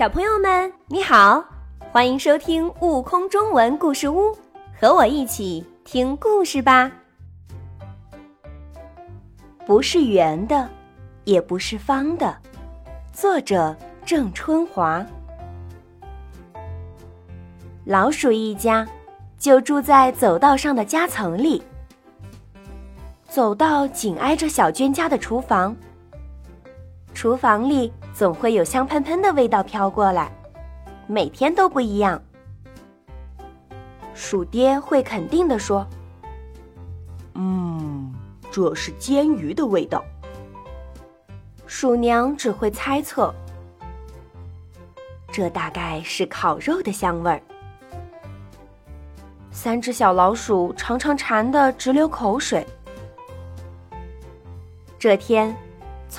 小朋友们，你好，欢迎收听《悟空中文故事屋》，和我一起听故事吧。不是圆的，也不是方的。作者：郑春华。老鼠一家就住在走道上的夹层里，走道紧挨着小娟家的厨房。厨房里总会有香喷喷的味道飘过来，每天都不一样。鼠爹会肯定地说：“嗯，这是煎鱼的味道。”鼠娘只会猜测：“这大概是烤肉的香味儿。”三只小老鼠常常馋得直流口水。这天。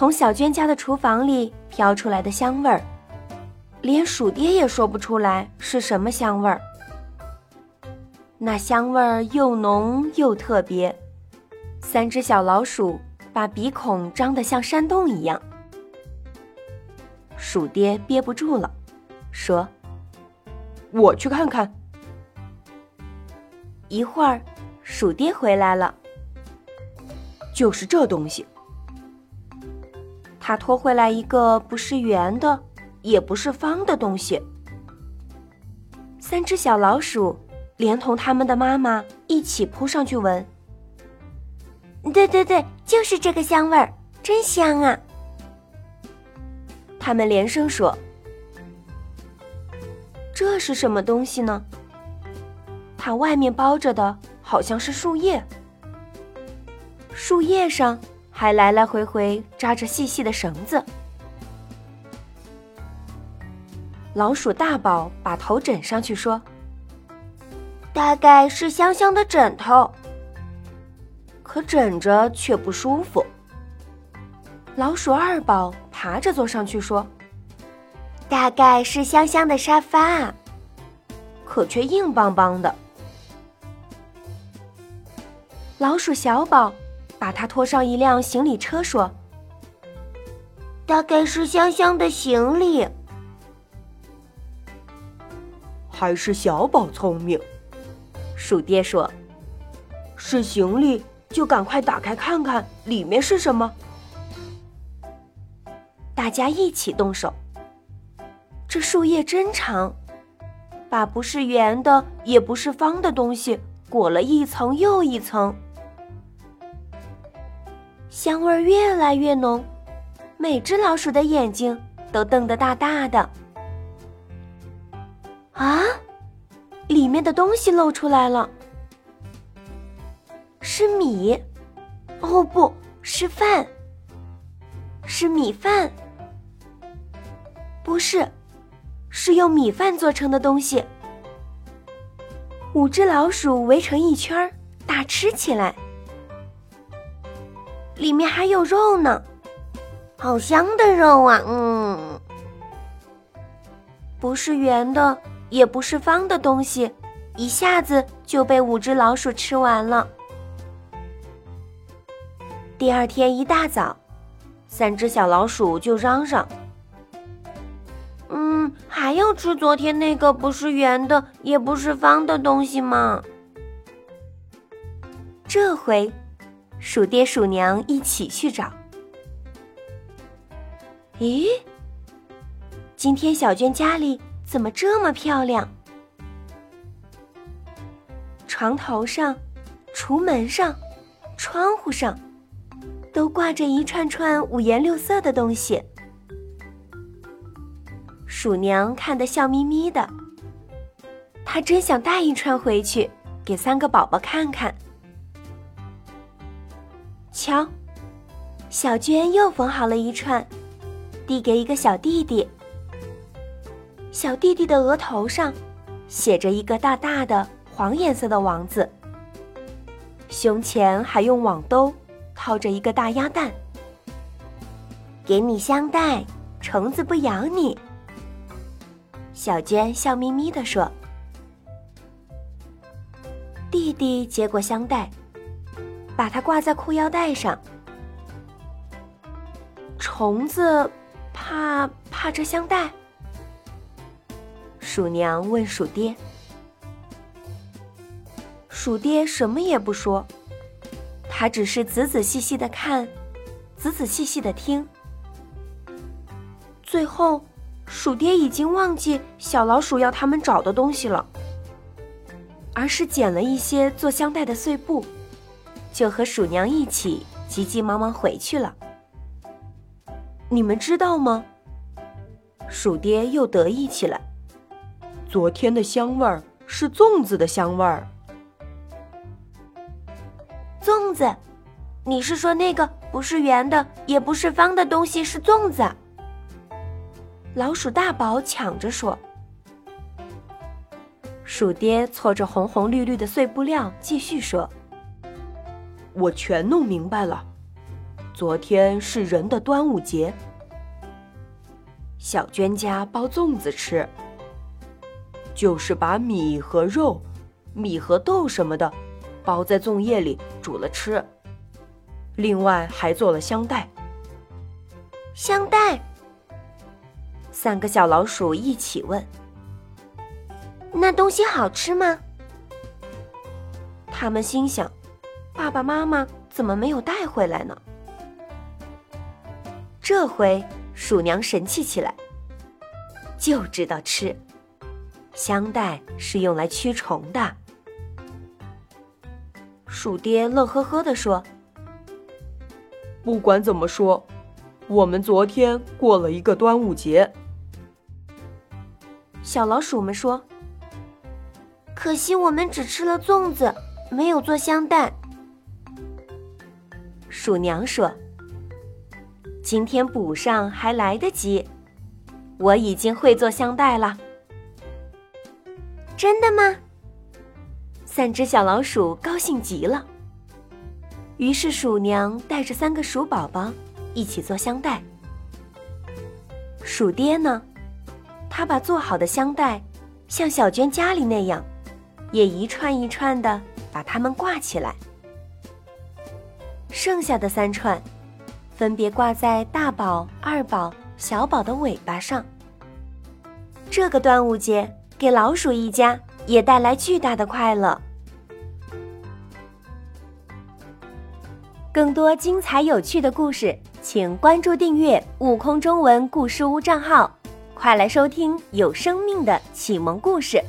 从小娟家的厨房里飘出来的香味儿，连鼠爹也说不出来是什么香味儿。那香味儿又浓又特别，三只小老鼠把鼻孔张得像山洞一样。鼠爹憋不住了，说：“我去看看。”一会儿，鼠爹回来了，就是这东西。他拖回来一个不是圆的，也不是方的东西。三只小老鼠连同他们的妈妈一起扑上去闻。对对对，就是这个香味儿，真香啊！他们连声说：“这是什么东西呢？”它外面包着的好像是树叶，树叶上。还来来回回扎着细细的绳子。老鼠大宝把头枕上去说：“大概是香香的枕头。”可枕着却不舒服。老鼠二宝爬着坐上去说：“大概是香香的沙发。”可却硬邦邦的。老鼠小宝。把他拖上一辆行李车，说：“大概是香香的行李。”还是小宝聪明，鼠爹说：“是行李，就赶快打开看看里面是什么。”大家一起动手。这树叶真长，把不是圆的也不是方的东西裹了一层又一层。香味越来越浓，每只老鼠的眼睛都瞪得大大的。啊，里面的东西露出来了，是米，哦，不是饭，是米饭，不是，是用米饭做成的东西。五只老鼠围成一圈，大吃起来。里面还有肉呢，好香的肉啊！嗯，不是圆的，也不是方的东西，一下子就被五只老鼠吃完了。第二天一大早，三只小老鼠就嚷嚷：“嗯，还要吃昨天那个不是圆的，也不是方的东西吗？”这回。鼠爹鼠娘一起去找。咦，今天小娟家里怎么这么漂亮？床头上、橱门上、窗户上，都挂着一串串五颜六色的东西。鼠娘看得笑眯眯的，她真想带一串回去，给三个宝宝看看。瞧，小娟又缝好了一串，递给一个小弟弟。小弟弟的额头上写着一个大大的黄颜色的王字，胸前还用网兜套着一个大鸭蛋。给你香袋，虫子不咬你。小娟笑眯眯地说。弟弟接过香袋。把它挂在裤腰带上。虫子怕怕这香袋，鼠娘问鼠爹。鼠爹什么也不说，他只是仔仔细细的看，仔仔细细的听。最后，鼠爹已经忘记小老鼠要他们找的东西了，而是捡了一些做香袋的碎布，就和鼠娘一起急急忙忙回去了。你们知道吗？鼠爹又得意起来。昨天的香味儿是粽子的香味儿。粽子，你是说那个不是圆的，也不是方的东西是粽子？老鼠大宝抢着说。鼠爹搓着红红绿绿的碎布料，继续说：“我全弄明白了，昨天是人的端午节。小娟家包粽子吃，就是把米和肉、米和豆什么的。”包在粽叶里煮了吃，另外还做了香袋。香袋，三个小老鼠一起问：“那东西好吃吗？”他们心想：“爸爸妈妈怎么没有带回来呢？”这回鼠娘神气起来，就知道吃。香袋是用来驱虫的。鼠爹乐呵呵地说：“不管怎么说，我们昨天过了一个端午节。”小老鼠们说：“可惜我们只吃了粽子，没有做香袋。”鼠娘说：“今天补上还来得及，我已经会做香袋了。”真的吗？三只小老鼠高兴极了。于是鼠娘带着三个鼠宝宝一起做香袋。鼠爹呢，他把做好的香袋像小娟家里那样，也一串一串的把它们挂起来。剩下的三串，分别挂在大宝、二宝、小宝的尾巴上。这个端午节给老鼠一家。也带来巨大的快乐。更多精彩有趣的故事，请关注订阅“悟空中文故事屋”账号，快来收听有生命的启蒙故事。